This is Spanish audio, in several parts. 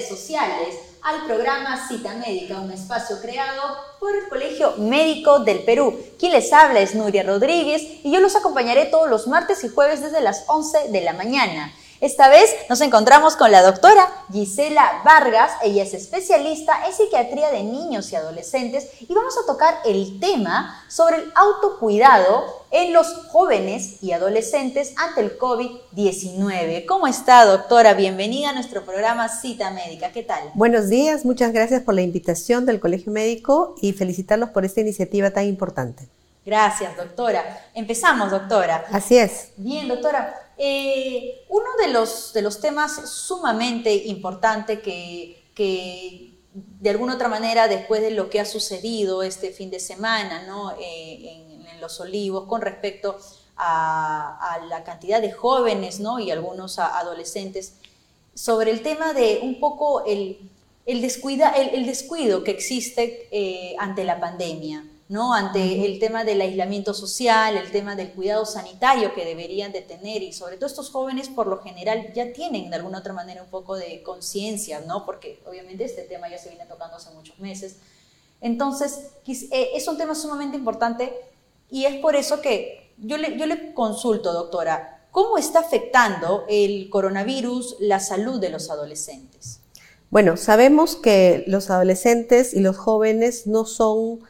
sociales al programa Cita Médica, un espacio creado por el Colegio Médico del Perú. Quien les habla es Nuria Rodríguez y yo los acompañaré todos los martes y jueves desde las 11 de la mañana. Esta vez nos encontramos con la doctora Gisela Vargas. Ella es especialista en psiquiatría de niños y adolescentes y vamos a tocar el tema sobre el autocuidado en los jóvenes y adolescentes ante el COVID-19. ¿Cómo está, doctora? Bienvenida a nuestro programa Cita Médica. ¿Qué tal? Buenos días, muchas gracias por la invitación del Colegio Médico y felicitarlos por esta iniciativa tan importante. Gracias, doctora. Empezamos, doctora. Así es. Bien, doctora. Eh, uno de los, de los temas sumamente importante que, que, de alguna otra manera, después de lo que ha sucedido este fin de semana ¿no? Eh, en, Los Olivos con respecto a, la cantidad de jóvenes ¿no? y algunos adolescentes, sobre el tema de un poco el, el, descuida, el, descuido que existe eh, ante la pandemia. ¿No? ante el tema del aislamiento social, el tema del cuidado sanitario que deberían de tener y sobre todo estos jóvenes por lo general ya tienen de alguna otra manera un poco de conciencia, ¿no? porque obviamente este tema ya se viene tocando hace muchos meses. Entonces, eh, es un tema sumamente importante y es por eso que yo le, yo le consulto, doctora, ¿cómo está afectando el coronavirus la salud de los adolescentes? Bueno, sabemos que los adolescentes y los jóvenes no son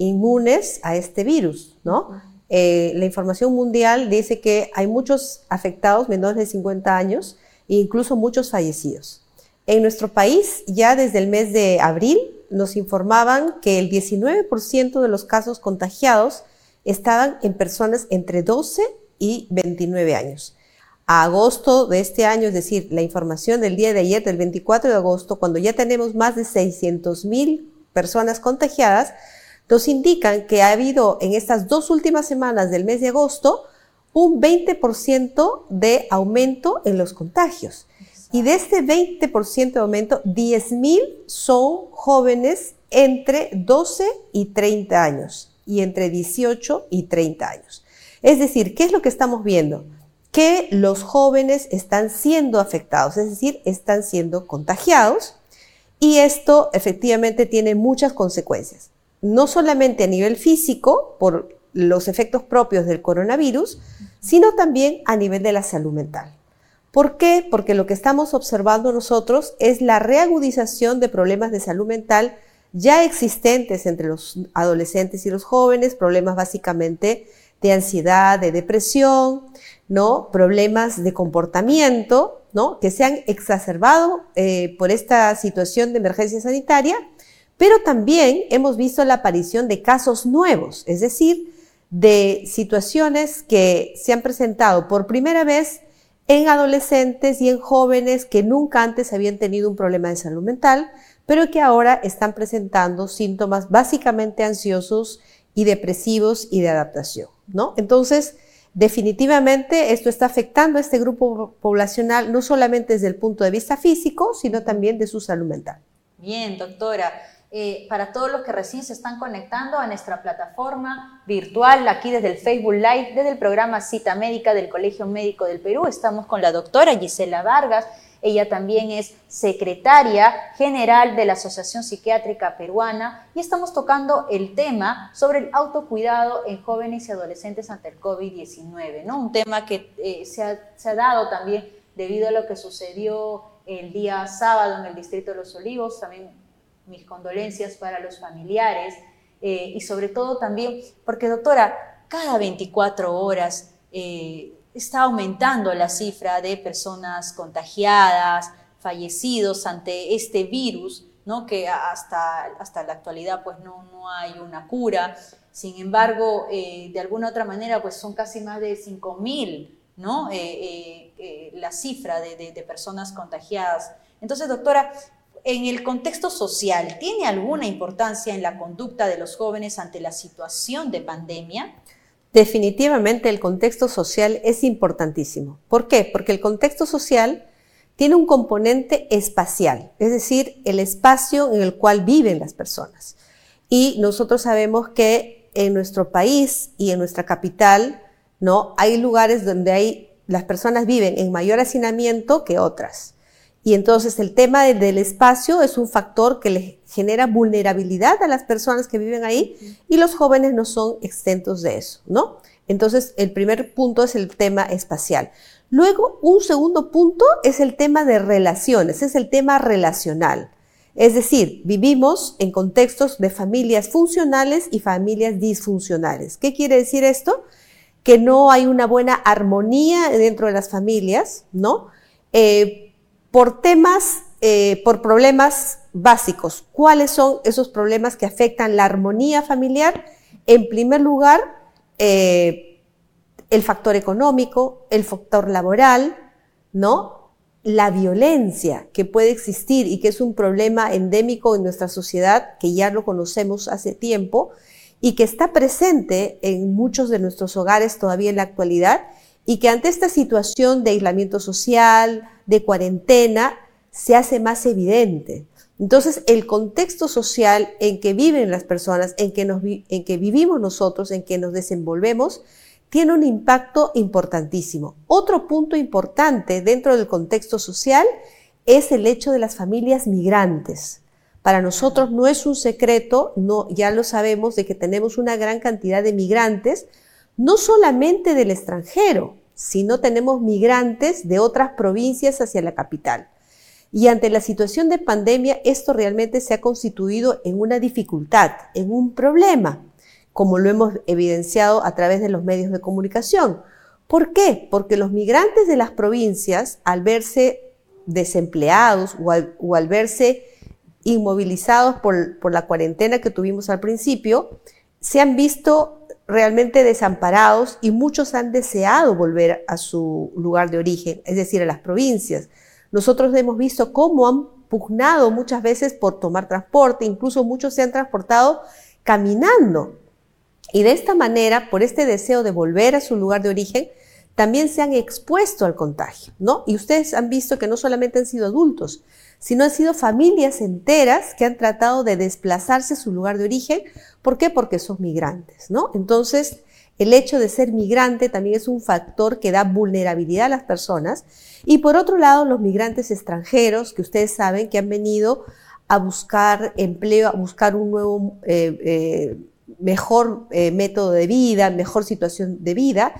inmunes a este virus, ¿no? Eh, la información mundial dice que hay muchos afectados menores de 50 años e incluso muchos fallecidos. En nuestro país, ya desde el mes de abril, nos informaban que el 19% de los casos contagiados estaban en personas entre 12 y 29 años. A agosto de este año, es decir, la información del día de ayer, del 24 de agosto, cuando ya tenemos más de 600 mil personas contagiadas, nos indican que ha habido en estas dos últimas semanas del mes de agosto un 20% de aumento en los contagios. Y de este 20% de aumento, 10.000 son jóvenes entre 12 y 30 años y entre 18 y 30 años. Es decir, ¿qué es lo que estamos viendo? Que los jóvenes están siendo afectados, es decir, están siendo contagiados y esto efectivamente tiene muchas consecuencias no solamente a nivel físico, por los efectos propios del coronavirus, sino también a nivel de la salud mental. ¿Por qué? Porque lo que estamos observando nosotros es la reagudización de problemas de salud mental ya existentes entre los adolescentes y los jóvenes, problemas básicamente de ansiedad, de depresión, ¿no? Problemas de comportamiento, ¿no? Que se han exacerbado eh, por esta situación de emergencia sanitaria pero también hemos visto la aparición de casos nuevos, es decir, de situaciones que se han presentado por primera vez en adolescentes y en jóvenes que nunca antes habían tenido un problema de salud mental, pero que ahora están presentando síntomas básicamente ansiosos y depresivos y de adaptación, ¿no? Entonces, definitivamente esto está afectando a este grupo poblacional no solamente desde el punto de vista físico, sino también de su salud mental. Bien, doctora. Eh, para todos los que recién se están conectando a nuestra plataforma virtual, aquí desde el Facebook Live, desde el programa Cita Médica del Colegio Médico del Perú. Estamos con la doctora Gisela Vargas. Ella también es secretaria general de la Asociación Psiquiátrica Peruana y estamos tocando el tema sobre el autocuidado en jóvenes y adolescentes ante el COVID-19, ¿no? Un tema que eh, se, ha, se ha dado también debido a lo que sucedió el día sábado en el Distrito de los Olivos, también mis condolencias para los familiares eh, y sobre todo también, porque doctora, cada 24 horas eh, está aumentando la cifra de personas contagiadas, fallecidos ante este virus, ¿no? que hasta, hasta la actualidad pues no, no hay una cura. Sin embargo, eh, de alguna otra manera pues son casi más de 5.000 ¿no? la cifra de, de personas contagiadas. Entonces, doctora, en el contexto social, ¿tiene alguna importancia en la conducta de los jóvenes ante la situación de pandemia? Definitivamente el contexto social es importantísimo. ¿Por qué? Porque el contexto social tiene un componente espacial, es decir, el espacio en el cual viven las personas. Y nosotros sabemos que en nuestro país y en nuestra capital, ¿no? Hay lugares donde hay, las personas viven en mayor hacinamiento que otras. Y entonces el tema del espacio es un factor que le genera vulnerabilidad a las personas que viven ahí y los jóvenes no son exentos de eso, ¿no? Entonces el primer punto es el tema espacial. Luego, un segundo punto es el tema de relaciones, es el tema relacional. Es decir, vivimos en contextos de familias funcionales y familias disfuncionales. ¿Qué quiere decir esto? Que no hay una buena armonía dentro de las familias, ¿no? Eh, por temas, eh, por problemas básicos. ¿Cuáles son esos problemas que afectan la armonía familiar? En primer lugar, eh, el factor económico, el factor laboral, ¿no? La violencia que puede existir y que es un problema endémico en nuestra sociedad, que ya lo conocemos hace tiempo y que está presente en muchos de nuestros hogares todavía en la actualidad y que ante esta situación de aislamiento social, de cuarentena, se hace más evidente. Entonces, el contexto social en que viven las personas, en que, nos, en que vivimos nosotros, en que nos desenvolvemos, tiene un impacto importantísimo. Otro punto importante dentro del contexto social es el hecho de las familias migrantes. Para nosotros no es un secreto, no, ya lo sabemos, de que tenemos una gran cantidad de migrantes, no solamente del extranjero, si no tenemos migrantes de otras provincias hacia la capital. Y ante la situación de pandemia, esto realmente se ha constituido en una dificultad, en un problema, como lo hemos evidenciado a través de los medios de comunicación. ¿Por qué? Porque los migrantes de las provincias, al verse desempleados o al, verse inmovilizados por, por la cuarentena que tuvimos al principio, se han visto realmente desamparados y muchos han deseado volver a su lugar de origen, es decir, a las provincias. Nosotros hemos visto cómo han pugnado muchas veces por tomar transporte, incluso muchos se han transportado caminando. Y de esta manera, por este deseo de volver a su lugar de origen, también se han expuesto al contagio, ¿no? Y ustedes han visto que no solamente han sido adultos, sino han sido familias enteras que han tratado de desplazarse a su lugar de origen. ¿Por qué? Porque son migrantes, ¿no? Entonces, el hecho de ser migrante también es un factor que da vulnerabilidad a las personas. Y por otro lado, los migrantes extranjeros, que ustedes saben que han venido a buscar empleo, a buscar un nuevo, eh, eh, mejor eh, método de vida, mejor situación de vida,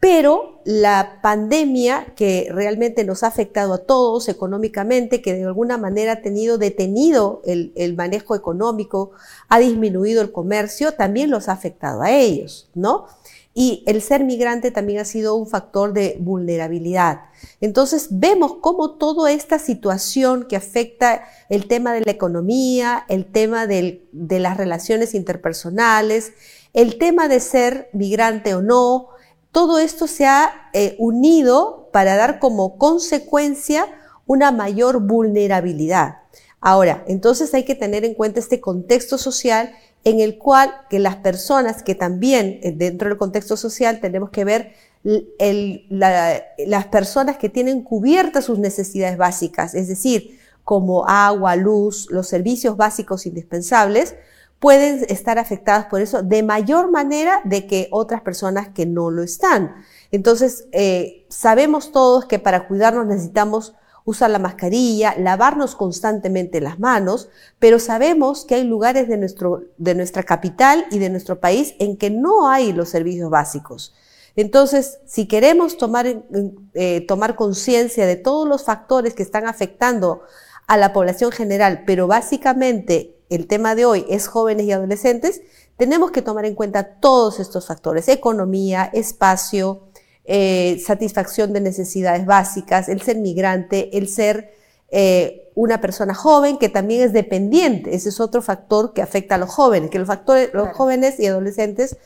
pero la pandemia que realmente nos ha afectado a todos económicamente, que de alguna manera ha tenido detenido el, manejo económico, ha disminuido el comercio, también los ha afectado a ellos, ¿no? Y el ser migrante también ha sido un factor de vulnerabilidad. Entonces vemos cómo toda esta situación que afecta el tema de la economía, el tema de las relaciones interpersonales, el tema de ser migrante o no, todo esto se ha eh, unido para dar como consecuencia una mayor vulnerabilidad. Ahora, entonces hay que tener en cuenta este contexto social en el cual que las personas que también eh, dentro del contexto social tenemos que ver las personas que tienen cubiertas sus necesidades básicas, es decir, como agua, luz, los servicios básicos indispensables, pueden estar afectadas por eso de mayor manera de que otras personas que no lo están. Entonces, eh, sabemos todos que para cuidarnos necesitamos usar la mascarilla, lavarnos constantemente las manos, pero sabemos que hay lugares de, nuestro, de nuestra capital y de nuestro país en que no hay los servicios básicos. Entonces, si queremos tomar, eh, tomar conciencia de todos los factores que están afectando a la población general, pero básicamente el tema de hoy es jóvenes y adolescentes, tenemos que tomar en cuenta todos estos factores, economía, espacio, eh, satisfacción de necesidades básicas, el ser migrante, el ser eh, una persona joven que también es dependiente. Ese es otro factor que afecta a los jóvenes, que los, factores, los jóvenes y adolescentes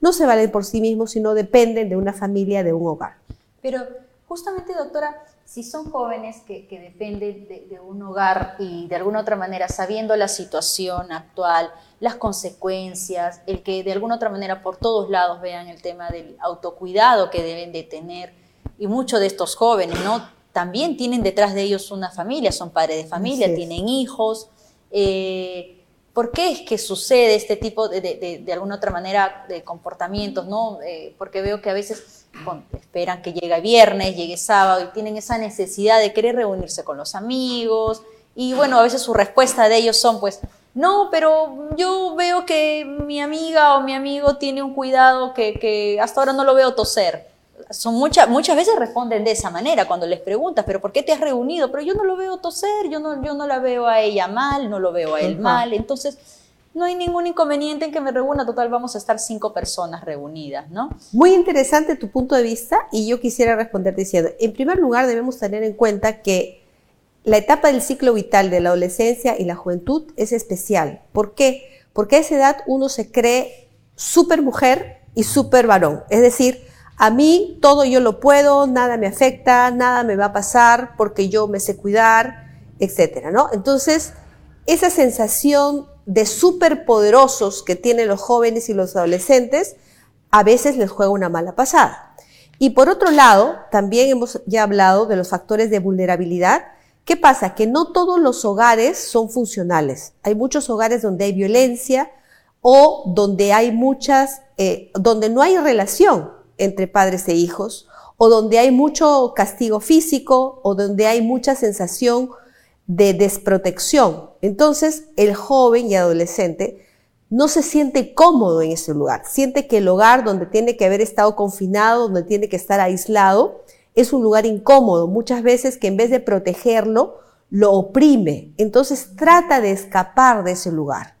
no se valen por sí mismos, sino dependen de una familia, de un hogar. Pero justamente, doctora, si son jóvenes que, dependen de, un hogar y de alguna otra manera sabiendo la situación actual, las consecuencias, el que de alguna otra manera por todos lados vean el tema del autocuidado que deben de tener, y muchos de estos jóvenes, ¿no? También tienen detrás de ellos una familia, son padres de familia, tienen hijos. Eh, ¿Por qué es que sucede este tipo de, de, alguna otra manera de comportamientos, no? Eh, porque veo que a veces esperan que llegue viernes, llegue sábado y tienen esa necesidad de querer reunirse con los amigos. Y bueno, a veces su respuesta de ellos son pues, no, pero yo veo que mi amiga o mi amigo tiene un cuidado que, que hasta ahora no lo veo toser. Son muchas muchas veces responden de esa manera cuando les preguntas, pero ¿por qué te has reunido? Pero yo no lo veo toser, yo no, yo no la veo a ella mal, no lo veo a él mal. Entonces, no hay ningún inconveniente en que me reúna, total vamos a estar cinco personas reunidas, ¿no? Muy interesante tu punto de vista y yo quisiera responder diciendo, en primer lugar debemos tener en cuenta que la etapa del ciclo vital de la adolescencia y la juventud es especial. ¿Por qué? Porque a esa edad uno se cree súper mujer y súper varón. Es decir, a mí todo yo lo puedo, nada me afecta, nada me va a pasar porque yo me sé cuidar, etcétera, ¿no? Entonces, esa sensación de superpoderosos que tienen los jóvenes y los adolescentes, a veces les juega una mala pasada. Y por otro lado, también hemos ya hablado de los factores de vulnerabilidad. ¿Qué pasa? Que no todos los hogares son funcionales. Hay muchos hogares donde hay violencia o donde hay muchas, eh, donde no hay relación entre padres e hijos, o donde hay mucho castigo físico, o donde hay mucha sensación de desprotección. Entonces, el joven y adolescente no se siente cómodo en ese lugar. Siente que el hogar donde tiene que haber estado confinado, donde tiene que estar aislado, es un lugar incómodo. Muchas veces que en vez de protegerlo, lo oprime. Entonces trata de escapar de ese lugar.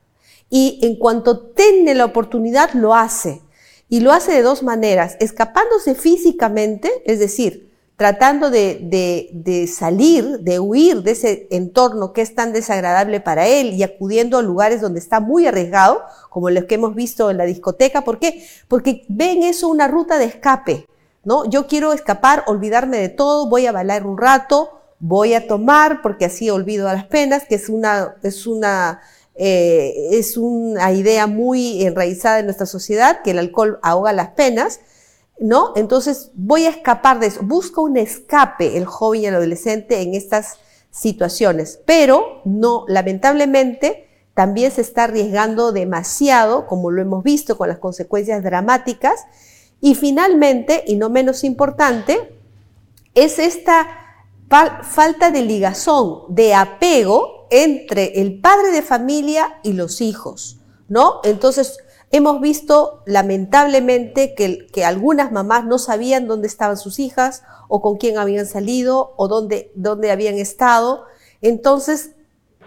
Y en cuanto tiene la oportunidad, lo hace. Y lo hace de dos maneras, escapándose físicamente, es decir, tratando de, salir, de huir de ese entorno que es tan desagradable para él y acudiendo a lugares donde está muy arriesgado, como los que hemos visto en la discoteca. ¿Por qué? Porque ven eso una ruta de escape, ¿no? Yo quiero escapar, olvidarme de todo, voy a bailar un rato, voy a tomar, porque así olvido a las penas, que es una, es una, eh, es una idea muy enraizada en nuestra sociedad, que el alcohol ahoga las penas, ¿no? Entonces voy a escapar de eso. Busca un escape el joven y el adolescente en estas situaciones, pero no, lamentablemente, también se está arriesgando demasiado, como lo hemos visto con las consecuencias dramáticas. Y finalmente, y no menos importante, es esta falta de ligazón, de apego entre el padre de familia y los hijos, ¿no? Entonces, Hemos visto lamentablemente que, algunas mamás no sabían dónde estaban sus hijas o con quién habían salido o dónde, dónde habían estado. Entonces,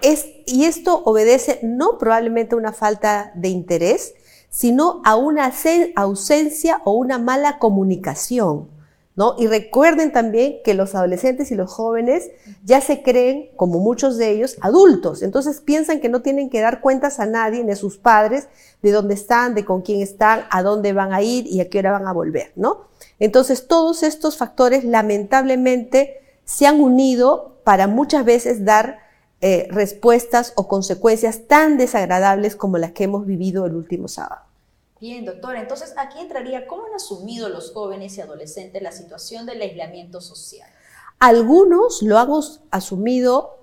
es, y esto obedece no probablemente a una falta de interés, sino a una ausencia o una mala comunicación. ¿No? Y recuerden también que los adolescentes y los jóvenes ya se creen, como muchos de ellos, adultos. Entonces piensan que no tienen que dar cuentas a nadie, ni a sus padres, de dónde están, de con quién están, a dónde van a ir y a qué hora van a volver, ¿no? Entonces todos estos factores lamentablemente se han unido para muchas veces dar eh, respuestas o consecuencias tan desagradables como las que hemos vivido el último sábado. Bien, doctora. Entonces, aquí entraría, ¿cómo han asumido los jóvenes y adolescentes la situación del aislamiento social? Algunos lo han asumido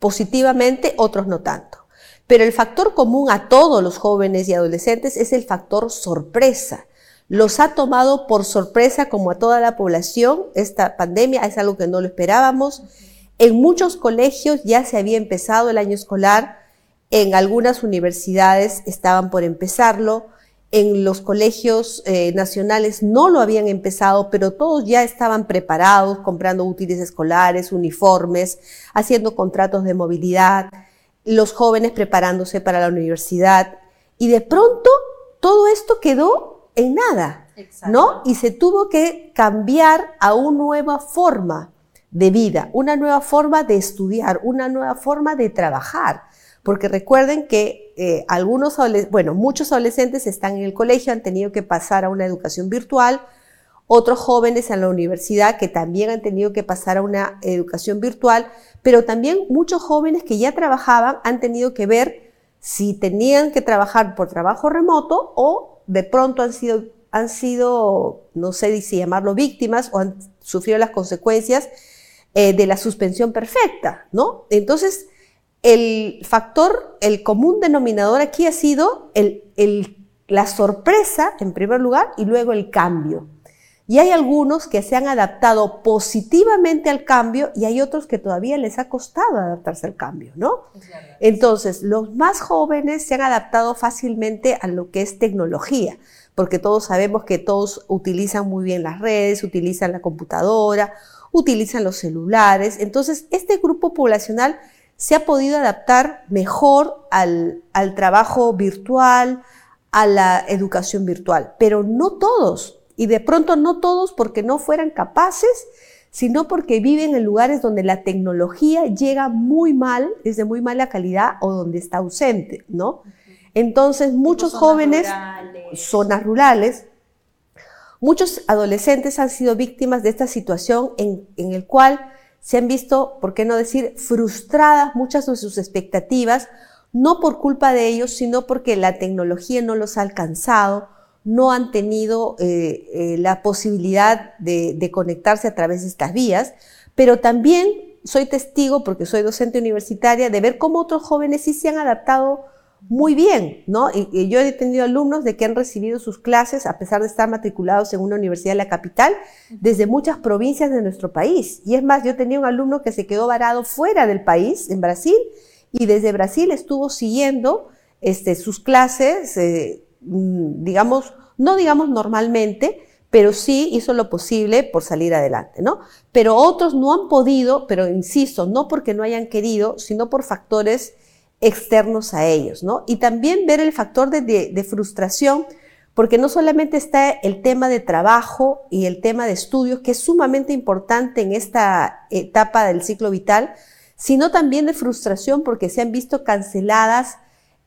positivamente, otros no tanto. Pero el factor común a todos los jóvenes y adolescentes es el factor sorpresa. Los ha tomado por sorpresa como a toda la población. Esta pandemia es algo que no lo esperábamos. En muchos colegios ya se había empezado el año escolar, en algunas universidades estaban por empezarlo, en los colegios eh, nacionales no lo habían empezado, pero todos ya estaban preparados, comprando útiles escolares, uniformes, haciendo contratos de movilidad, los jóvenes preparándose para la universidad. Y de pronto todo esto quedó en nada, ¿no? Y se tuvo que cambiar a una nueva forma de vida, una nueva forma de estudiar, una nueva forma de trabajar. Porque recuerden que eh, algunos, bueno, muchos adolescentes están en el colegio, han tenido que pasar a una educación virtual, otros jóvenes en la universidad que también han tenido que pasar a una educación virtual, pero también muchos jóvenes que ya trabajaban han tenido que ver si tenían que trabajar por trabajo remoto o de pronto han sido, han sido no sé si llamarlo víctimas o han sufrido las consecuencias eh, de la suspensión perfecta, ¿no? Entonces, el factor, el común denominador aquí ha sido el, la sorpresa, en primer lugar, y luego el cambio. Y hay algunos que se han adaptado positivamente al cambio y hay otros que todavía les ha costado adaptarse al cambio, ¿no? Entonces, los más jóvenes se han adaptado fácilmente a lo que es tecnología, porque todos sabemos que todos utilizan muy bien las redes, utilizan la computadora, utilizan los celulares. Entonces, este grupo poblacional se ha podido adaptar mejor al, al trabajo virtual, a la educación virtual, pero no todos. Y de pronto no todos porque no fueran capaces, sino porque viven en lugares donde la tecnología llega muy mal, es de muy mala calidad o donde está ausente, ¿no? Entonces, muchos jóvenes, zonas rurales, muchos adolescentes han sido víctimas de esta situación en, en el cual se han visto, por qué no decir, frustradas muchas de sus expectativas, no por culpa de ellos, sino porque la tecnología no los ha alcanzado, no han tenido eh, eh, la posibilidad de, de, conectarse a través de estas vías, pero también soy testigo, porque soy docente universitaria, de ver cómo otros jóvenes sí se han adaptado muy bien, ¿no? Y, yo he tenido alumnos de que han recibido sus clases, a pesar de estar matriculados en una universidad de la capital, desde muchas provincias de nuestro país. Y es más, yo tenía un alumno que se quedó varado fuera del país, en Brasil, y desde Brasil estuvo siguiendo este, sus clases, eh, Mm, digamos, no digamos normalmente, pero sí hizo lo posible por salir adelante, ¿no? Pero otros no han podido, pero insisto, no porque no hayan querido, sino por factores externos a ellos, ¿no? Y también ver el factor de, frustración, porque no solamente está el tema de trabajo y el tema de estudios, que es sumamente importante en esta etapa del ciclo vital, sino también de frustración porque se han visto canceladas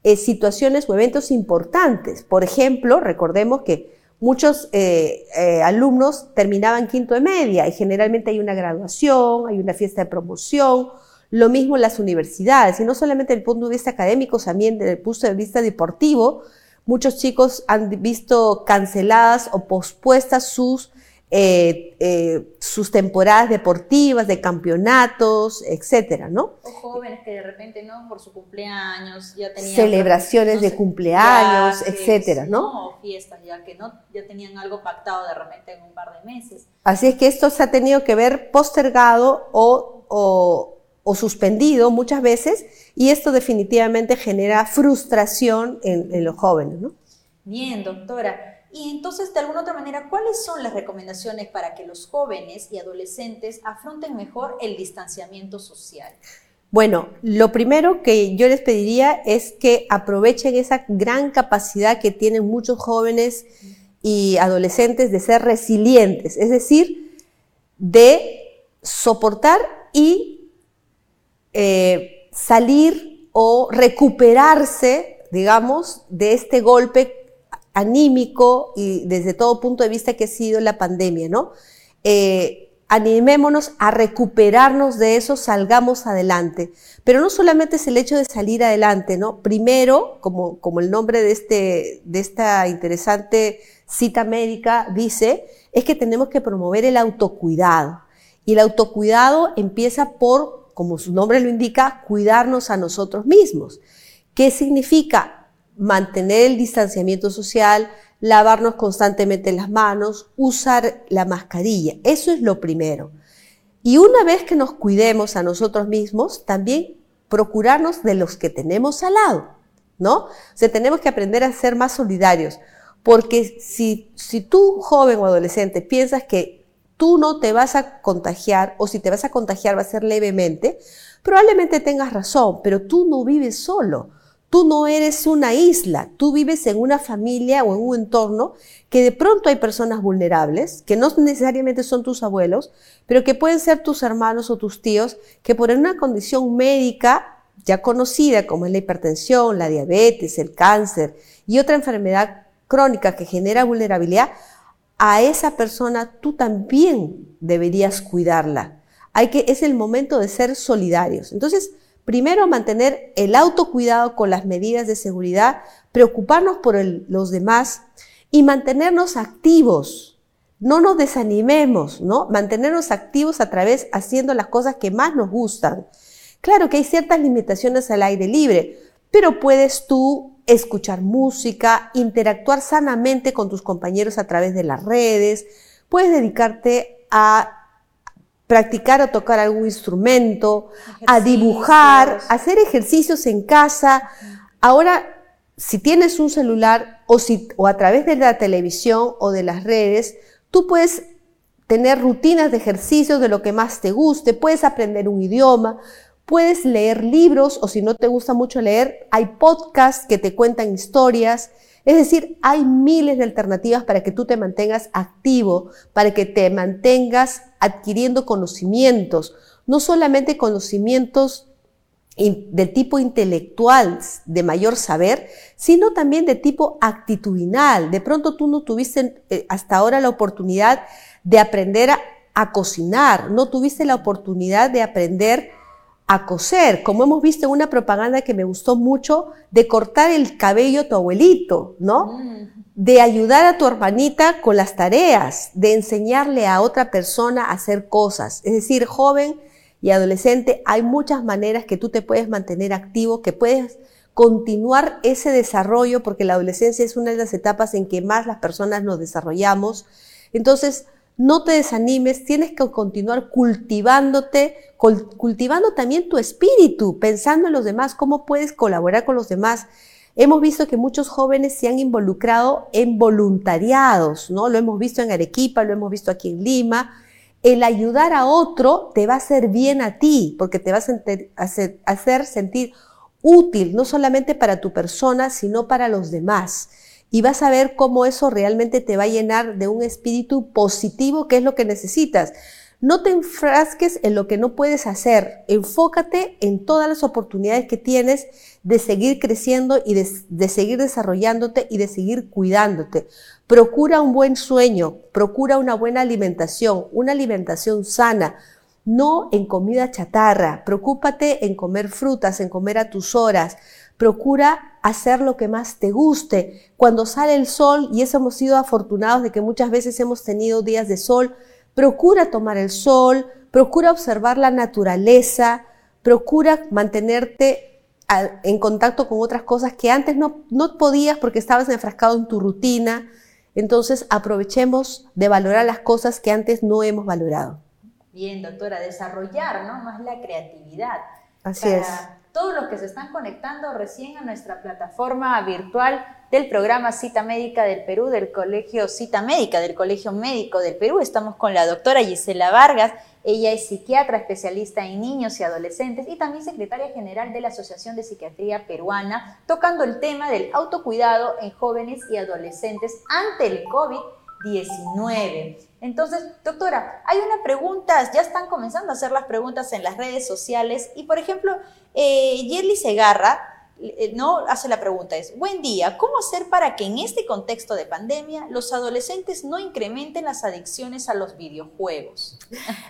eh, situaciones o eventos importantes. Por ejemplo, recordemos que muchos eh, eh, alumnos terminaban quinto de media y generalmente hay una graduación, hay una fiesta de promoción, lo mismo en las universidades, y no solamente desde el punto de vista académico, también desde el punto de vista deportivo, muchos chicos han visto canceladas o pospuestas sus eh, eh, sus temporadas deportivas, de campeonatos, etcétera, ¿no? O jóvenes que de repente, ¿no? Por su cumpleaños ya tenían... Celebraciones de cumpleaños, etcétera, ¿no? O fiestas ya que no, ya tenían algo pactado de repente en un par de meses. Así es que esto se ha tenido que ver postergado o, o, o suspendido muchas veces y esto definitivamente genera frustración en, en los jóvenes, ¿no? Bien, doctora. Y entonces, de alguna otra manera, ¿cuáles son las recomendaciones para que los jóvenes y adolescentes afronten mejor el distanciamiento social? Bueno, lo primero que yo les pediría es que aprovechen esa gran capacidad que tienen muchos jóvenes y adolescentes de ser resilientes, es decir, de soportar y eh, salir o recuperarse, digamos, de este golpe anímico y desde todo punto de vista que ha sido la pandemia, ¿no? Eh, animémonos a recuperarnos de eso, salgamos adelante. Pero no solamente es el hecho de salir adelante, ¿no? Primero, como, como el nombre de, este, de esta interesante cita médica dice, es que tenemos que promover el autocuidado. Y el autocuidado empieza por, como su nombre lo indica, cuidarnos a nosotros mismos. ¿Qué significa? mantener el distanciamiento social, lavarnos constantemente las manos, usar la mascarilla. Eso es lo primero. Y una vez que nos cuidemos a nosotros mismos, también procurarnos de los que tenemos al lado, ¿no? O sea, tenemos que aprender a ser más solidarios, porque si, si tú, joven o adolescente, piensas que tú no te vas a contagiar, o si te vas a contagiar va a ser levemente, probablemente tengas razón, pero tú no vives solo. Tú no eres una isla, tú vives en una familia o en un entorno que de pronto hay personas vulnerables, que no necesariamente son tus abuelos, pero que pueden ser tus hermanos o tus tíos, que por una condición médica ya conocida como es la hipertensión, la diabetes, el cáncer y otra enfermedad crónica que genera vulnerabilidad, a esa persona tú también deberías cuidarla. Hay que, es el momento de ser solidarios. Entonces, Primero, mantener el autocuidado con las medidas de seguridad, preocuparnos por los demás y mantenernos activos. No nos desanimemos, ¿no? Mantenernos activos a través haciendo las cosas que más nos gustan. Claro que hay ciertas limitaciones al aire libre, pero puedes tú escuchar música, interactuar sanamente con tus compañeros a través de las redes, puedes dedicarte a practicar o tocar algún instrumento, a dibujar, a hacer ejercicios en casa. Ahora, si tienes un celular o, si, o a través de la televisión o de las redes, tú puedes tener rutinas de ejercicios de lo que más te guste, puedes aprender un idioma, puedes leer libros o si no te gusta mucho leer, hay podcasts que te cuentan historias. Es decir, hay miles de alternativas para que tú te mantengas activo, para que te mantengas adquiriendo conocimientos, no solamente conocimientos de tipo intelectual, de mayor saber, sino también de tipo actitudinal. De pronto tú no tuviste eh, hasta ahora la oportunidad de aprender a, cocinar, no tuviste la oportunidad de aprender a coser, como hemos visto en una propaganda que me gustó mucho, de cortar el cabello a tu abuelito, ¿no? Mm. De ayudar a tu hermanita con las tareas, de enseñarle a otra persona a hacer cosas. Es decir, joven y adolescente, hay muchas maneras que tú te puedes mantener activo, que puedes continuar ese desarrollo, porque la adolescencia es una de las etapas en que más las personas nos desarrollamos. Entonces, no te desanimes, tienes que continuar cultivándote, cultivando también tu espíritu, pensando en los demás, cómo puedes colaborar con los demás. Hemos visto que muchos jóvenes se han involucrado en voluntariados, ¿no? Lo hemos visto en Arequipa, lo hemos visto aquí en Lima. El ayudar a otro te va a hacer bien a ti, porque te va a hacer sentir útil, no solamente para tu persona, sino para los demás y vas a ver cómo eso realmente te va a llenar de un espíritu positivo, que es lo que necesitas. No te enfrasques en lo que no puedes hacer, enfócate en todas las oportunidades que tienes de seguir creciendo y de, seguir desarrollándote y de seguir cuidándote. Procura un buen sueño, procura una buena alimentación, una alimentación sana, no en comida chatarra. Preocúpate en comer frutas, en comer a tus horas. Procura hacer lo que más te guste. Cuando sale el sol, y eso hemos sido afortunados de que muchas veces hemos tenido días de sol, procura tomar el sol, procura observar la naturaleza, procura mantenerte en contacto con otras cosas que antes no, no podías porque estabas enfrascado en tu rutina. Entonces aprovechemos de valorar las cosas que antes no hemos valorado. Bien, doctora, desarrollar ¿no? más la creatividad. Así es todos los que se están conectando recién a nuestra plataforma virtual del programa Cita Médica del Perú, del Colegio Cita Médica, del Colegio Médico del Perú. Estamos con la doctora Gisela Vargas. Ella es psiquiatra especialista en niños y adolescentes y también secretaria general de la Asociación de Psiquiatría Peruana, tocando el tema del autocuidado en jóvenes y adolescentes ante el COVID-19. Entonces, doctora, hay una pregunta, ya están comenzando a hacer las preguntas en las redes sociales y, por ejemplo, eh, Yerly Segarra eh, no hace la pregunta es, buen día, ¿cómo hacer para que en este contexto de pandemia los adolescentes no incrementen las adicciones a los videojuegos?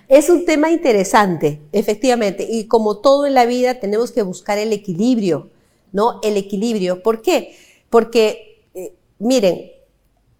Es un tema interesante, efectivamente, y como todo en la vida tenemos que buscar el equilibrio, ¿no? El equilibrio. ¿Por qué? Porque, eh, miren,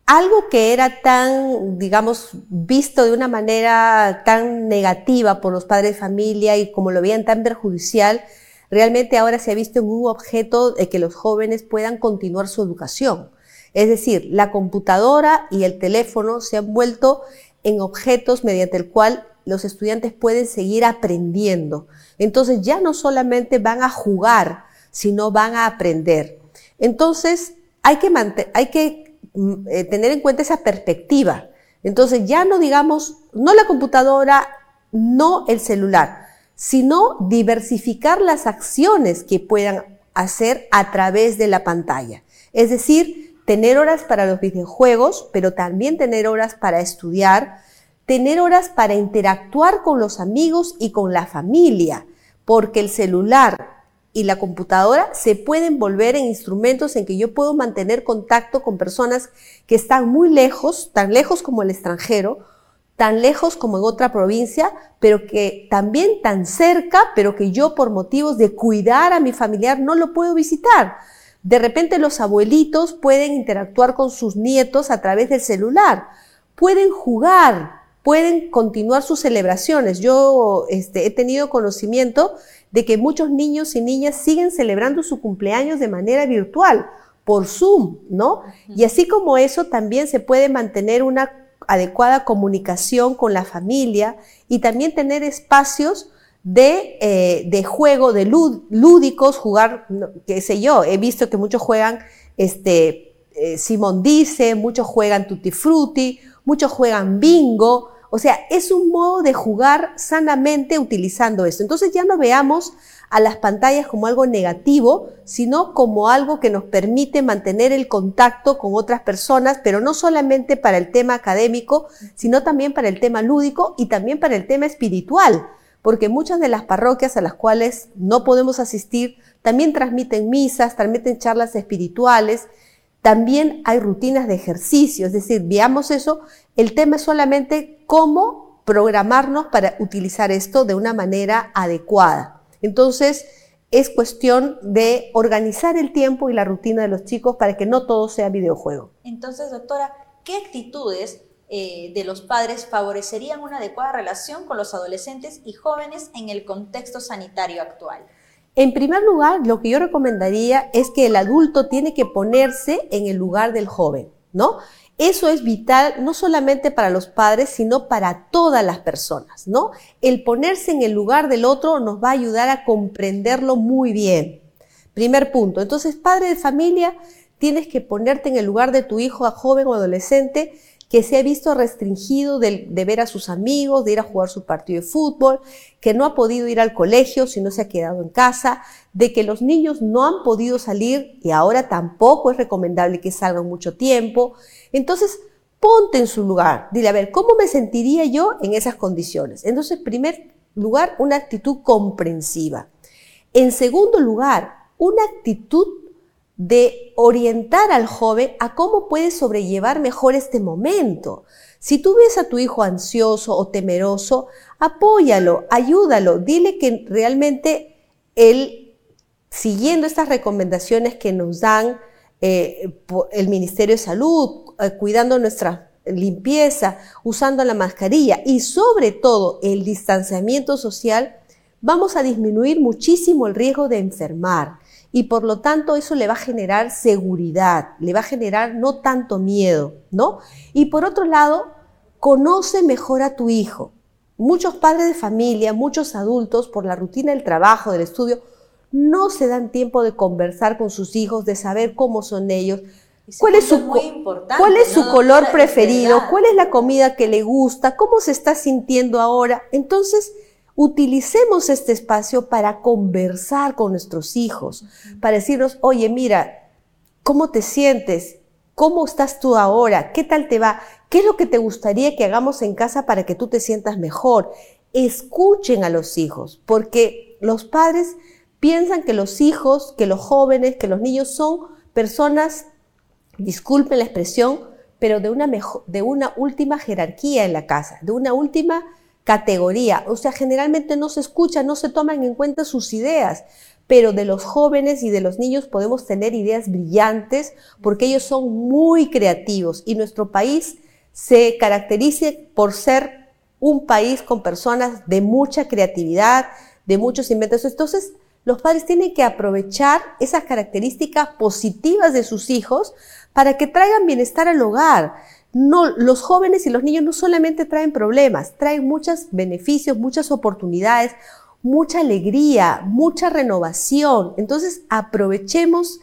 algo que era tan, digamos, visto de una manera tan negativa por los padres de familia y como lo veían tan perjudicial, realmente ahora se ha visto en un objeto de que los jóvenes puedan continuar su educación. Es decir, la computadora y el teléfono se han vuelto en objetos mediante el cual los estudiantes pueden seguir aprendiendo. Entonces ya no solamente van a jugar, sino van a aprender. Entonces hay que, hay que eh, tener en cuenta esa perspectiva. Entonces ya no digamos, no la computadora, no el celular, sino diversificar las acciones que puedan hacer a través de la pantalla. Es decir, tener horas para los videojuegos, pero también tener horas para estudiar, tener horas para interactuar con los amigos y con la familia, porque el celular y la computadora se pueden volver en instrumentos en que yo puedo mantener contacto con personas que están muy lejos, tan lejos como el extranjero, tan lejos como en otra provincia, pero que también tan cerca, pero que yo por motivos de cuidar a mi familiar no lo puedo visitar. De repente los abuelitos pueden interactuar con sus nietos a través del celular, pueden jugar, pueden continuar sus celebraciones. Yo este, he tenido conocimiento de que muchos niños y niñas siguen celebrando su cumpleaños de manera virtual, por Zoom, ¿no? Y así como eso, también se puede mantener una adecuada comunicación con la familia y también tener espacios de, eh, juego, de lúdicos, jugar, qué sé yo, he visto que muchos juegan este, eh, Simón dice, muchos juegan Tutti Frutti, muchos juegan bingo, o sea, es un modo de jugar sanamente utilizando esto. Entonces ya no veamos a las pantallas como algo negativo, sino como algo que nos permite mantener el contacto con otras personas, pero no solamente para el tema académico, sino también para el tema lúdico y también para el tema espiritual, porque muchas de las parroquias a las cuales no podemos asistir también transmiten misas, transmiten charlas espirituales, también hay rutinas de ejercicio, es decir, veamos eso, el tema es solamente cómo programarnos para utilizar esto de una manera adecuada. Entonces, es cuestión de organizar el tiempo y la rutina de los chicos para que no todo sea videojuego. Entonces, doctora, ¿qué actitudes eh, de los padres favorecerían una adecuada relación con los adolescentes y jóvenes en el contexto sanitario actual? En primer lugar, lo que yo recomendaría es que el adulto tiene que ponerse en el lugar del joven, ¿no? Eso es vital no solamente para los padres, sino para todas las personas, ¿no? El ponerse en el lugar del otro nos va a ayudar a comprenderlo muy bien. Primer punto. Entonces, padre de familia, tienes que ponerte en el lugar de tu hijo, joven o adolescente, que se ha visto restringido de, ver a sus amigos, de ir a jugar su partido de fútbol, que no ha podido ir al colegio si no se ha quedado en casa, de que los niños no han podido salir y ahora tampoco es recomendable que salgan mucho tiempo. Entonces, ponte en su lugar. Dile, a ver, ¿cómo me sentiría yo en esas condiciones? Entonces, en primer lugar, una actitud comprensiva. En segundo lugar, una actitud de orientar al joven a cómo puede sobrellevar mejor este momento. Si tú ves a tu hijo ansioso o temeroso, apóyalo, ayúdalo, dile que realmente él, siguiendo estas recomendaciones que nos dan eh, el Ministerio de Salud, eh, cuidando nuestra limpieza, usando la mascarilla y sobre todo el distanciamiento social, vamos a disminuir muchísimo el riesgo de enfermar y por lo tanto eso le va a generar seguridad, le va a generar no tanto miedo, ¿no? Y por otro lado, conoce mejor a tu hijo. Muchos padres de familia, muchos adultos, por la rutina del trabajo, del estudio, no se dan tiempo de conversar con sus hijos, de saber cómo son ellos, cuál es su, cuál es su color preferido, cuál es la comida que le gusta, cómo se está sintiendo ahora. Entonces, utilicemos este espacio para conversar con nuestros hijos, para decirnos, oye, mira, ¿cómo te sientes? ¿Cómo estás tú ahora? ¿Qué tal te va? ¿Qué es lo que te gustaría que hagamos en casa para que tú te sientas mejor? Escuchen a los hijos, porque los padres piensan que los hijos, que los jóvenes, que los niños son personas, disculpen la expresión, pero de una, de una última jerarquía en la casa, de una última categoría. O sea, generalmente no se escucha, no se toman en cuenta sus ideas, pero de los jóvenes y de los niños podemos tener ideas brillantes porque ellos son muy creativos y nuestro país se caracteriza por ser un país con personas de mucha creatividad, de muchos inventos. Entonces, los padres tienen que aprovechar esas características positivas de sus hijos para que traigan bienestar al hogar no, los jóvenes y los niños no solamente traen problemas, traen muchos beneficios, muchas oportunidades, mucha alegría, mucha renovación. Entonces, aprovechemos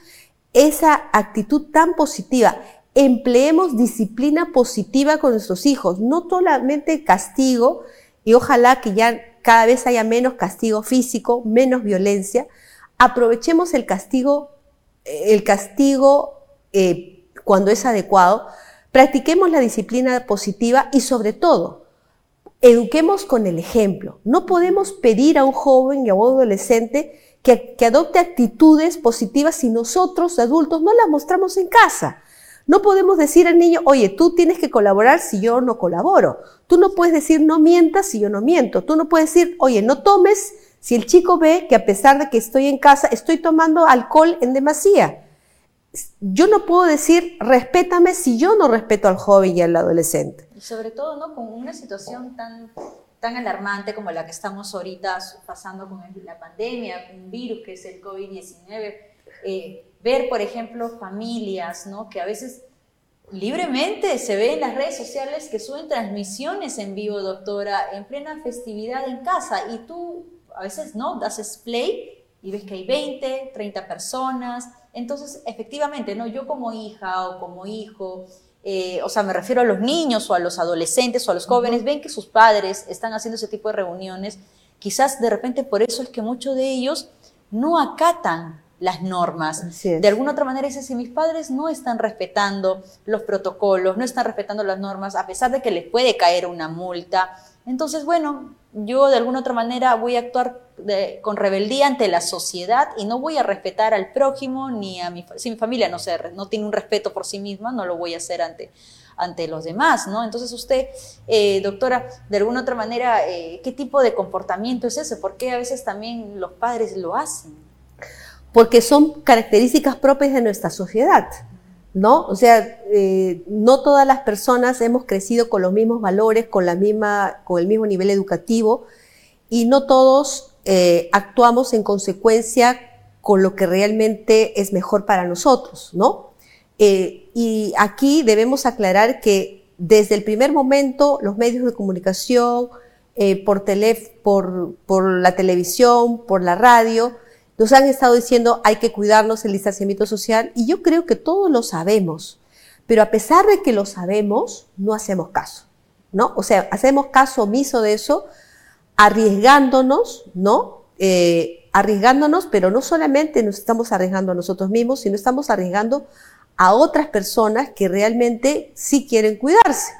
esa actitud tan positiva. Empleemos disciplina positiva con nuestros hijos, no solamente castigo, y ojalá que ya cada vez haya menos castigo físico, menos violencia. Aprovechemos el castigo, el castigo eh, cuando es adecuado, Practiquemos la disciplina positiva y sobre todo, eduquemos con el ejemplo. No podemos pedir a un joven y a un adolescente que, adopte actitudes positivas si nosotros, adultos, no las mostramos en casa. No podemos decir al niño, oye, tú tienes que colaborar si yo no colaboro. Tú no puedes decir, no mientas si yo no miento. Tú no puedes decir, oye, no tomes si el chico ve que a pesar de que estoy en casa, estoy tomando alcohol en demasía yo no puedo decir respétame si yo no respeto al joven y al adolescente. Y sobre todo, ¿no? Con una situación tan, tan alarmante como la que estamos ahorita pasando con la pandemia, un virus que es el COVID-19, eh, ver, por ejemplo, familias, ¿no? Que a veces libremente se ve en las redes sociales que suben transmisiones en vivo, doctora, en plena festividad en casa y tú a veces no, das play y ves que hay 20, 30 personas. Entonces, efectivamente, ¿no? yo como hija o como hijo, eh, o sea, me refiero a los niños o a los adolescentes o a los jóvenes, ven que sus padres están haciendo ese tipo de reuniones, quizás de repente por eso es que muchos de ellos no acatan las normas. De alguna otra manera dice, si mis padres no están respetando los protocolos, no están respetando las normas, a pesar de que les puede caer una multa, entonces, bueno, yo de alguna otra manera voy a actuar con rebeldía ante la sociedad y no voy a respetar al prójimo ni a mi, si mi familia no, se, no tiene un respeto por sí misma, no lo voy a hacer ante, ante los demás, ¿no? Entonces usted, eh, doctora, de alguna otra manera, eh, ¿qué tipo de comportamiento es ese? ¿Por qué a veces también los padres lo hacen? porque son características propias de nuestra sociedad, ¿no? O sea, eh, no todas las personas hemos crecido con los mismos valores, con, la misma, con el mismo nivel educativo, y no todos eh, actuamos en consecuencia con lo que realmente es mejor para nosotros, ¿no? Eh, y aquí debemos aclarar que desde el primer momento los medios de comunicación, por, por, por la televisión, por la radio, nos han estado diciendo hay que cuidarnos el distanciamiento social y yo creo que todos lo sabemos, pero a pesar de que lo sabemos, no hacemos caso, ¿no? O sea, hacemos caso omiso de eso, arriesgándonos, ¿no? Eh, arriesgándonos, pero no solamente nos estamos arriesgando a nosotros mismos, sino estamos arriesgando a otras personas que realmente sí quieren cuidarse,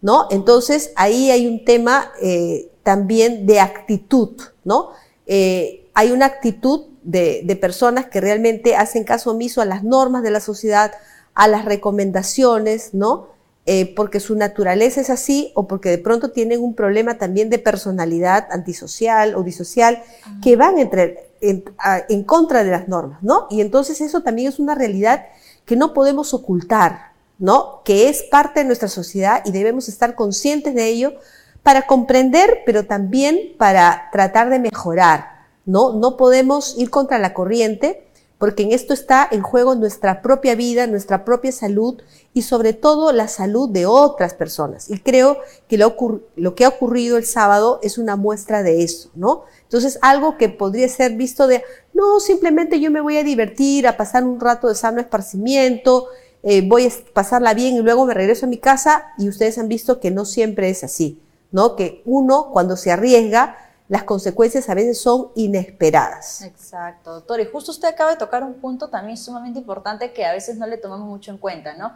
¿no? Entonces ahí hay un tema eh, también de actitud, ¿no? Eh, hay una actitud de, personas que realmente hacen caso omiso a las normas de la sociedad, a las recomendaciones, ¿no? Eh, porque su naturaleza es así o porque de pronto tienen un problema también de personalidad antisocial o disocial que van entre, en, en, contra de las normas, ¿no? Y entonces eso también es una realidad que no podemos ocultar, ¿no? Que es parte de nuestra sociedad y debemos estar conscientes de ello para comprender, pero también para tratar de mejorar, ¿no? No podemos ir contra la corriente porque en esto está en juego nuestra propia vida, nuestra propia salud y sobre todo la salud de otras personas. Y creo que lo, que ha ocurrido el sábado es una muestra de eso, ¿no? Entonces, algo que podría ser visto de, no, simplemente yo me voy a divertir, a pasar un rato de sano esparcimiento, eh, voy a pasarla bien y luego me regreso a mi casa y ustedes han visto que no siempre es así, ¿no? Que uno cuando se arriesga las consecuencias a veces son inesperadas. Exacto, doctor. Y justo usted acaba de tocar un punto también sumamente importante que a veces no le tomamos mucho en cuenta, ¿no?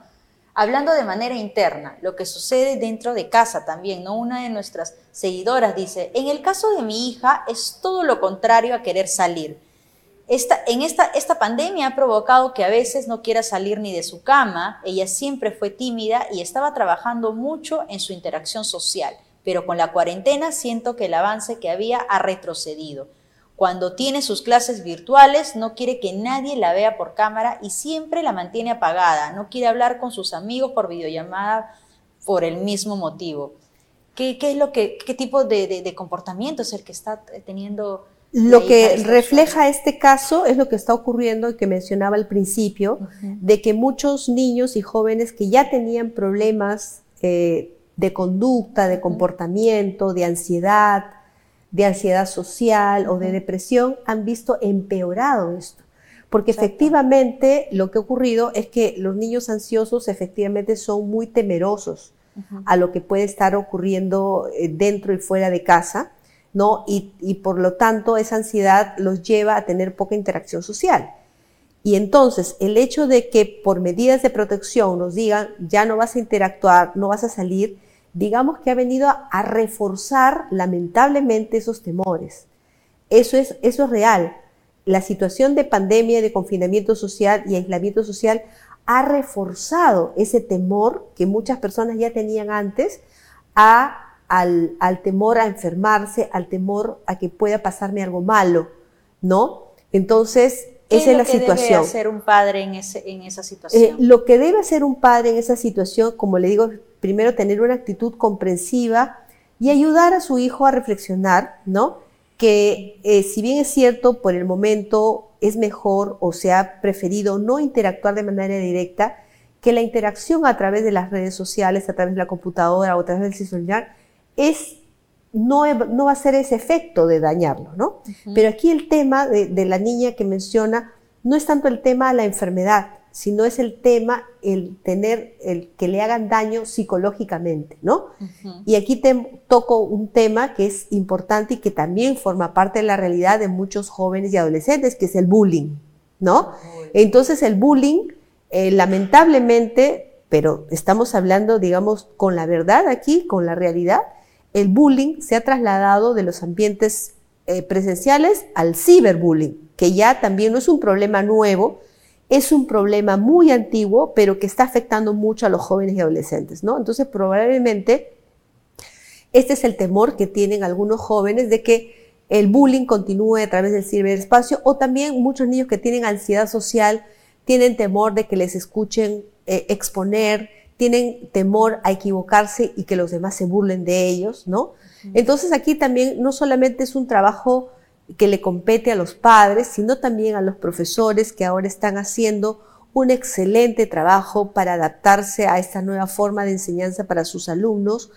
Hablando de manera interna, lo que sucede dentro de casa también, ¿no? Una de nuestras seguidoras dice, en el caso de mi hija es todo lo contrario a querer salir. Esta, en esta, esta pandemia ha provocado que a veces no quiera salir ni de su cama, ella siempre fue tímida y estaba trabajando mucho en su interacción social pero con la cuarentena siento que el avance que había ha retrocedido. Cuando tiene sus clases virtuales no quiere que nadie la vea por cámara y siempre la mantiene apagada, no quiere hablar con sus amigos por videollamada por el mismo motivo. ¿Qué, qué es lo que, qué tipo de, comportamiento es el que está teniendo? Lo que refleja este caso es lo que está ocurriendo y que mencionaba al principio, de que muchos niños y jóvenes que ya tenían problemas eh, de conducta, de comportamiento, de ansiedad, de ansiedad social o de depresión, han visto empeorado esto. Porque efectivamente lo que ha ocurrido es que los niños ansiosos efectivamente son muy temerosos a lo que puede estar ocurriendo eh, dentro y fuera de casa, ¿no? Y, y por lo tanto esa ansiedad los lleva a tener poca interacción social. Y entonces el hecho de que por medidas de protección nos digan ya no vas a interactuar, no vas a salir, digamos que ha venido a, reforzar lamentablemente esos temores. Eso es, eso es real. La situación de pandemia, de confinamiento social y aislamiento social ha reforzado ese temor que muchas personas ya tenían antes a, al, al, temor a enfermarse, al temor a que pueda pasarme algo malo, ¿no? Entonces, esa es, la situación. ¿Qué debe hacer un padre en, ese, en esa situación? Eh, lo que debe hacer un padre en esa situación, como le digo, primero tener una actitud comprensiva y ayudar a su hijo a reflexionar, ¿no? Que eh, si bien es cierto, por el momento es mejor o se ha preferido no interactuar de manera directa, que la interacción a través de las redes sociales, a través de la computadora o a través del celular, es, no, no va a ser ese efecto de dañarlo, ¿no? Pero aquí el tema de, de, la niña que menciona no es tanto el tema de la enfermedad, sino es el tema el tener, el que le hagan daño psicológicamente, ¿no? Y aquí te toco un tema que es importante y que también forma parte de la realidad de muchos jóvenes y adolescentes, que es el bullying, ¿no? Entonces el bullying eh, lamentablemente, pero estamos hablando, digamos, con la verdad aquí, con la realidad, el bullying se ha trasladado de los ambientes eh, presenciales al ciberbullying, que ya también no es un problema nuevo, es un problema muy antiguo, pero que está afectando mucho a los jóvenes y adolescentes, ¿no? Entonces, probablemente, este es el temor que tienen algunos jóvenes de que el bullying continúe a través del ciberespacio o también muchos niños que tienen ansiedad social, tienen temor de que les escuchen eh, exponer, tienen temor a equivocarse y que los demás se burlen de ellos, ¿no? Entonces aquí también no solamente es un trabajo que le compete a los padres, sino también a los profesores que ahora están haciendo un excelente trabajo para adaptarse a esta nueva forma de enseñanza para sus alumnos,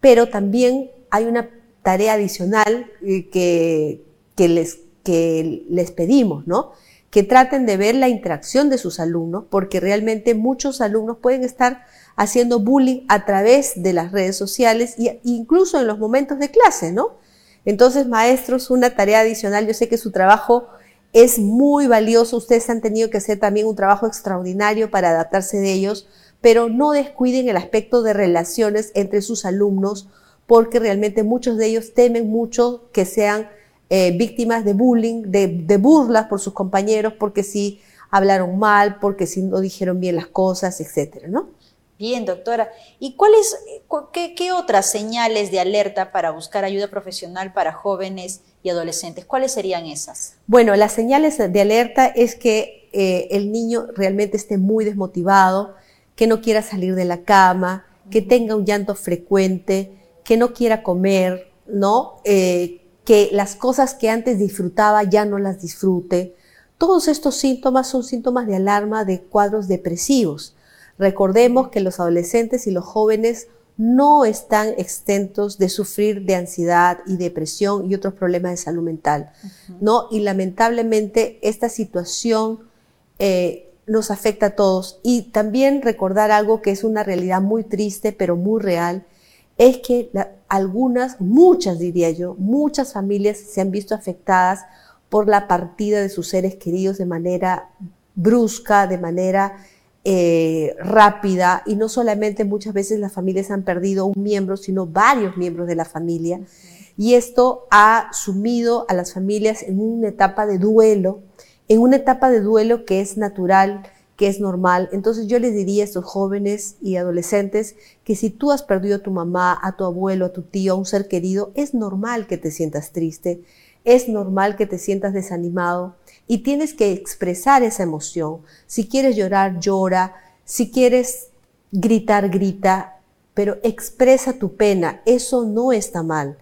pero también hay una tarea adicional eh, que, que, les, que les pedimos, ¿no? que traten de ver la interacción de sus alumnos, porque realmente muchos alumnos pueden estar haciendo bullying a través de las redes sociales e incluso en los momentos de clase, ¿no? Entonces, maestros, una tarea adicional, yo sé que su trabajo es muy valioso, ustedes han tenido que hacer también un trabajo extraordinario para adaptarse de ellos, pero no descuiden el aspecto de relaciones entre sus alumnos, porque realmente muchos de ellos temen mucho que sean eh, víctimas de bullying, de, burlas por sus compañeros, porque si hablaron mal, porque si no dijeron bien las cosas, etcétera, ¿no? Bien, doctora. ¿Y cuáles, qué, qué, otras señales de alerta para buscar ayuda profesional para jóvenes y adolescentes? ¿Cuáles serían esas? Bueno, las señales de alerta es que eh, el niño realmente esté muy desmotivado, que no quiera salir de la cama, que tenga un llanto frecuente, que no quiera comer, ¿no? Eh, que las cosas que antes disfrutaba ya no las disfrute. Todos estos síntomas son síntomas de alarma de cuadros depresivos. Recordemos que los adolescentes y los jóvenes no están exentos de sufrir de ansiedad y depresión y otros problemas de salud mental, ¿no? Y lamentablemente esta situación eh, nos afecta a todos. Y también recordar algo que es una realidad muy triste, pero muy real, es que algunas, muchas diría yo, muchas familias se han visto afectadas por la partida de sus seres queridos de manera brusca, de manera eh, rápida, y no solamente muchas veces las familias han perdido un miembro, sino varios miembros de la familia. Y esto ha sumido a las familias en una etapa de duelo, en una etapa de duelo que es natural, que es normal. Entonces yo les diría a estos jóvenes y adolescentes que si tú has perdido a tu mamá, a tu abuelo, a tu tío, a un ser querido, es normal que te sientas triste, es normal que te sientas desanimado y tienes que expresar esa emoción. Si quieres llorar, llora. Si quieres gritar, grita, pero expresa tu pena. Eso no está mal.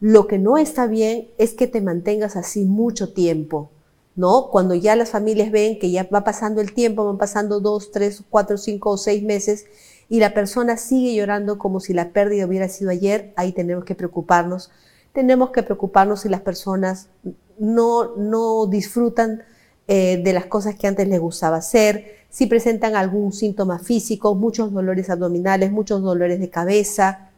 Lo que no está bien es que te mantengas así mucho tiempo ¿no? Cuando ya las familias ven que ya va pasando el tiempo, van pasando dos, tres, cuatro, cinco o seis meses y la persona sigue llorando como si la pérdida hubiera sido ayer, ahí tenemos que preocuparnos. Tenemos que preocuparnos si las personas no, no disfrutan eh, de las cosas que antes les gustaba hacer, si presentan algún síntoma físico, muchos dolores abdominales, muchos dolores de cabeza,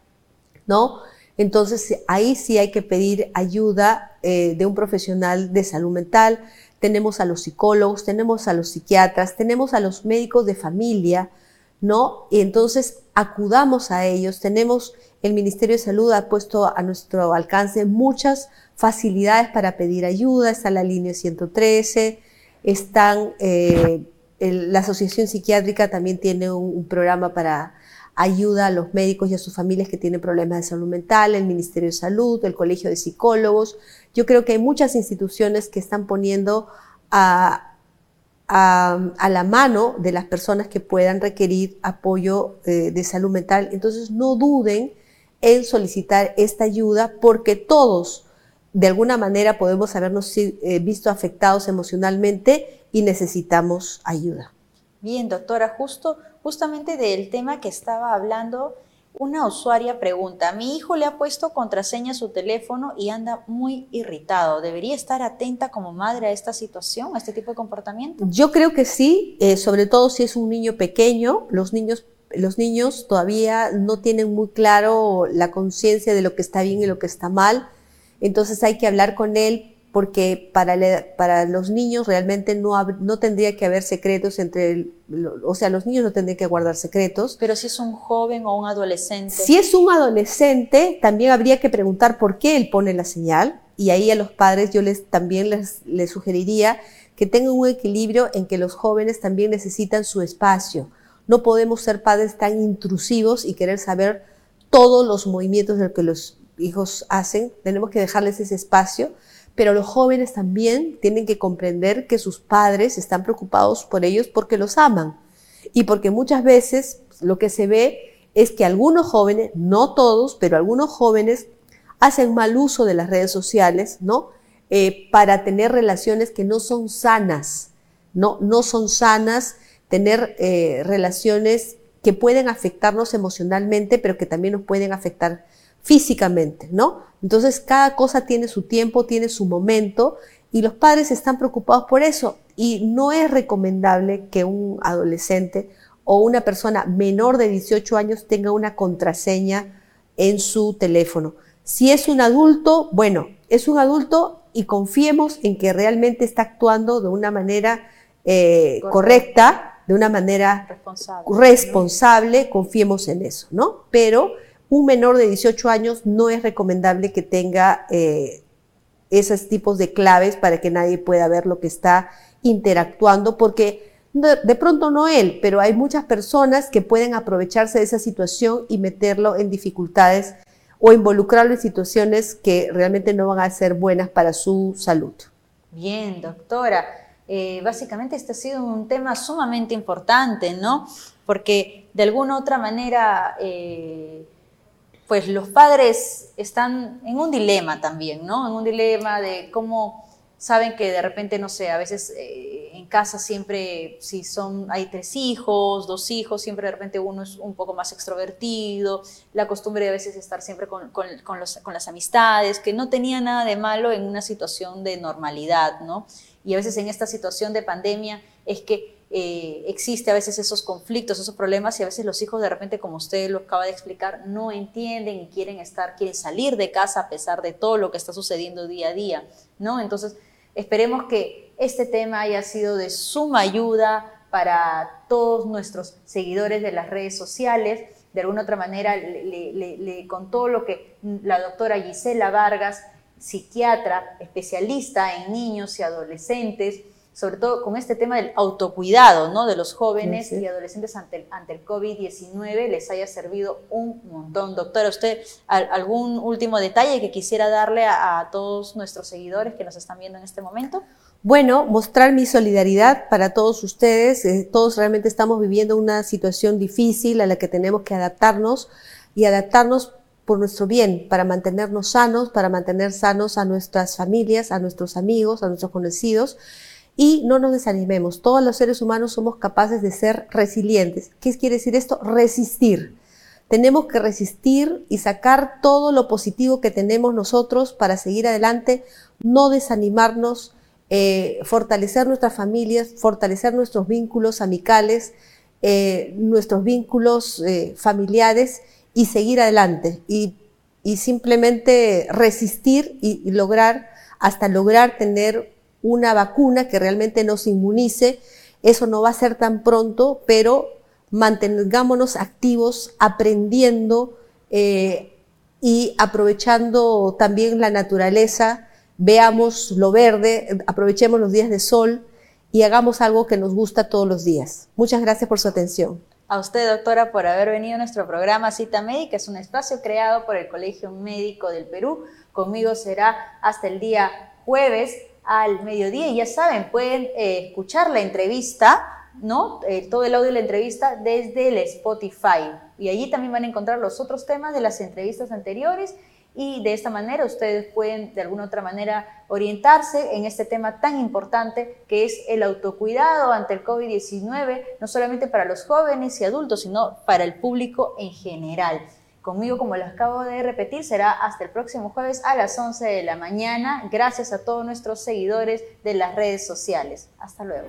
¿no? Entonces ahí sí hay que pedir ayuda eh, de un profesional de salud mental, tenemos a los psicólogos, tenemos a los psiquiatras, tenemos a los médicos de familia, ¿no? Y entonces acudamos a ellos, tenemos, el Ministerio de Salud ha puesto a nuestro alcance muchas facilidades para pedir ayuda, está la línea 113, están, eh, la Asociación Psiquiátrica también tiene un programa para ayuda a los médicos y a sus familias que tienen problemas de salud mental, el Ministerio de Salud, el Colegio de Psicólogos. Yo creo que hay muchas instituciones que están poniendo a, a, la mano de las personas que puedan requerir apoyo eh, de salud mental. Entonces no duden en solicitar esta ayuda porque todos de alguna manera podemos habernos eh, visto afectados emocionalmente y necesitamos ayuda. Bien, doctora, justo justamente del tema que estaba hablando. Una usuaria pregunta, mi hijo le ha puesto contraseña a su teléfono y anda muy irritado. ¿Debería estar atenta como madre a esta situación, a este tipo de comportamiento? Yo creo que sí, eh, sobre todo si es un niño pequeño. Los niños, los niños todavía no tienen muy claro la conciencia de lo que está bien y lo que está mal. Entonces hay que hablar con él porque para, para los niños realmente no, no tendría que haber secretos entre, o sea, los niños no tendrían que guardar secretos. Pero si es un joven o un adolescente. Si es un adolescente, también habría que preguntar por qué él pone la señal y ahí a los padres yo les también les, les sugeriría que tengan un equilibrio en que los jóvenes también necesitan su espacio. No podemos ser padres tan intrusivos y querer saber todos los movimientos de que los hijos hacen. Tenemos que dejarles ese espacio pero los jóvenes también tienen que comprender que sus padres están preocupados por ellos porque los aman y porque muchas veces lo que se ve es que algunos jóvenes, no todos, pero algunos jóvenes hacen mal uso de las redes sociales, ¿no? Eh, para tener relaciones que no son sanas, no, no son sanas, tener eh, relaciones que pueden afectarnos emocionalmente, pero que también nos pueden afectar físicamente, ¿no? Entonces cada cosa tiene su tiempo, tiene su momento y los padres están preocupados por eso y no es recomendable que un adolescente o una persona menor de 18 años tenga una contraseña en su teléfono. Si es un adulto, bueno, es un adulto y confiemos en que realmente está actuando de una manera eh, correcta, de una manera responsable. responsable, confiemos en eso, ¿no? Pero un menor de 18 años no es recomendable que tenga eh, esos tipos de claves para que nadie pueda ver lo que está interactuando, porque de pronto no él, pero hay muchas personas que pueden aprovecharse de esa situación y meterlo en dificultades o involucrarlo en situaciones que realmente no van a ser buenas para su salud. Bien, doctora. Eh, básicamente este ha sido un tema sumamente importante, ¿no? Porque de alguna u otra manera eh, pues los padres están en un dilema también, ¿no? En un dilema de cómo saben que de repente, no sé, a veces eh, en casa siempre, si son, hay tres hijos, dos hijos, siempre de repente uno es un poco más extrovertido, la costumbre de a veces estar siempre con, con, con las amistades, que no tenía nada de malo en una situación de normalidad, ¿no? Y a veces en esta situación de pandemia es que eh, existe a veces esos conflictos, esos problemas y a veces los hijos de repente, como usted lo acaba de explicar, no entienden y quieren estar, quieren salir de casa a pesar de todo lo que está sucediendo día a día, ¿no? Entonces, esperemos que este tema haya sido de suma ayuda para todos nuestros seguidores de las redes sociales. De alguna otra manera, le, todo lo que la doctora Gisela Vargas, psiquiatra, especialista en niños y adolescentes, sobre todo con este tema del autocuidado ¿no? de los jóvenes y adolescentes ante el, ante el COVID-19 les haya servido un montón. Doctora, ¿usted algún último detalle que quisiera darle a, todos nuestros seguidores que nos están viendo en este momento? Bueno, mostrar mi solidaridad para todos ustedes. Eh, todos realmente estamos viviendo una situación difícil a la que tenemos que adaptarnos y adaptarnos por nuestro bien, para mantenernos sanos, para mantener sanos a nuestras familias, a nuestros amigos, a nuestros conocidos y no nos desanimemos. Todos los seres humanos somos capaces de ser resilientes. ¿Qué quiere decir esto? Resistir. Tenemos que resistir y sacar todo lo positivo que tenemos nosotros para seguir adelante, no desanimarnos, eh, fortalecer nuestras familias, fortalecer nuestros vínculos amicales, eh, nuestros vínculos eh, familiares y seguir adelante y, simplemente resistir y lograr hasta lograr tener una vacuna que realmente nos inmunice. Eso no va a ser tan pronto, pero mantengámonos activos, aprendiendo eh, y aprovechando también la naturaleza. Veamos lo verde, aprovechemos los días de sol y hagamos algo que nos gusta todos los días. Muchas gracias por su atención. A usted, doctora, por haber venido a nuestro programa Cita Médica. Es un espacio creado por el Colegio Médico del Perú. Conmigo será hasta el día jueves al mediodía y ya saben, pueden eh, escuchar la entrevista, ¿no? Eh, todo el audio de la entrevista desde el Spotify y allí también van a encontrar los otros temas de las entrevistas anteriores y de esta manera ustedes pueden de alguna otra manera orientarse en este tema tan importante que es el autocuidado ante el COVID-19, no solamente para los jóvenes y adultos, sino para el público en general. Conmigo, como les acabo de repetir, será hasta el próximo jueves a las 11 de la mañana. Gracias a todos nuestros seguidores de las redes sociales. Hasta luego.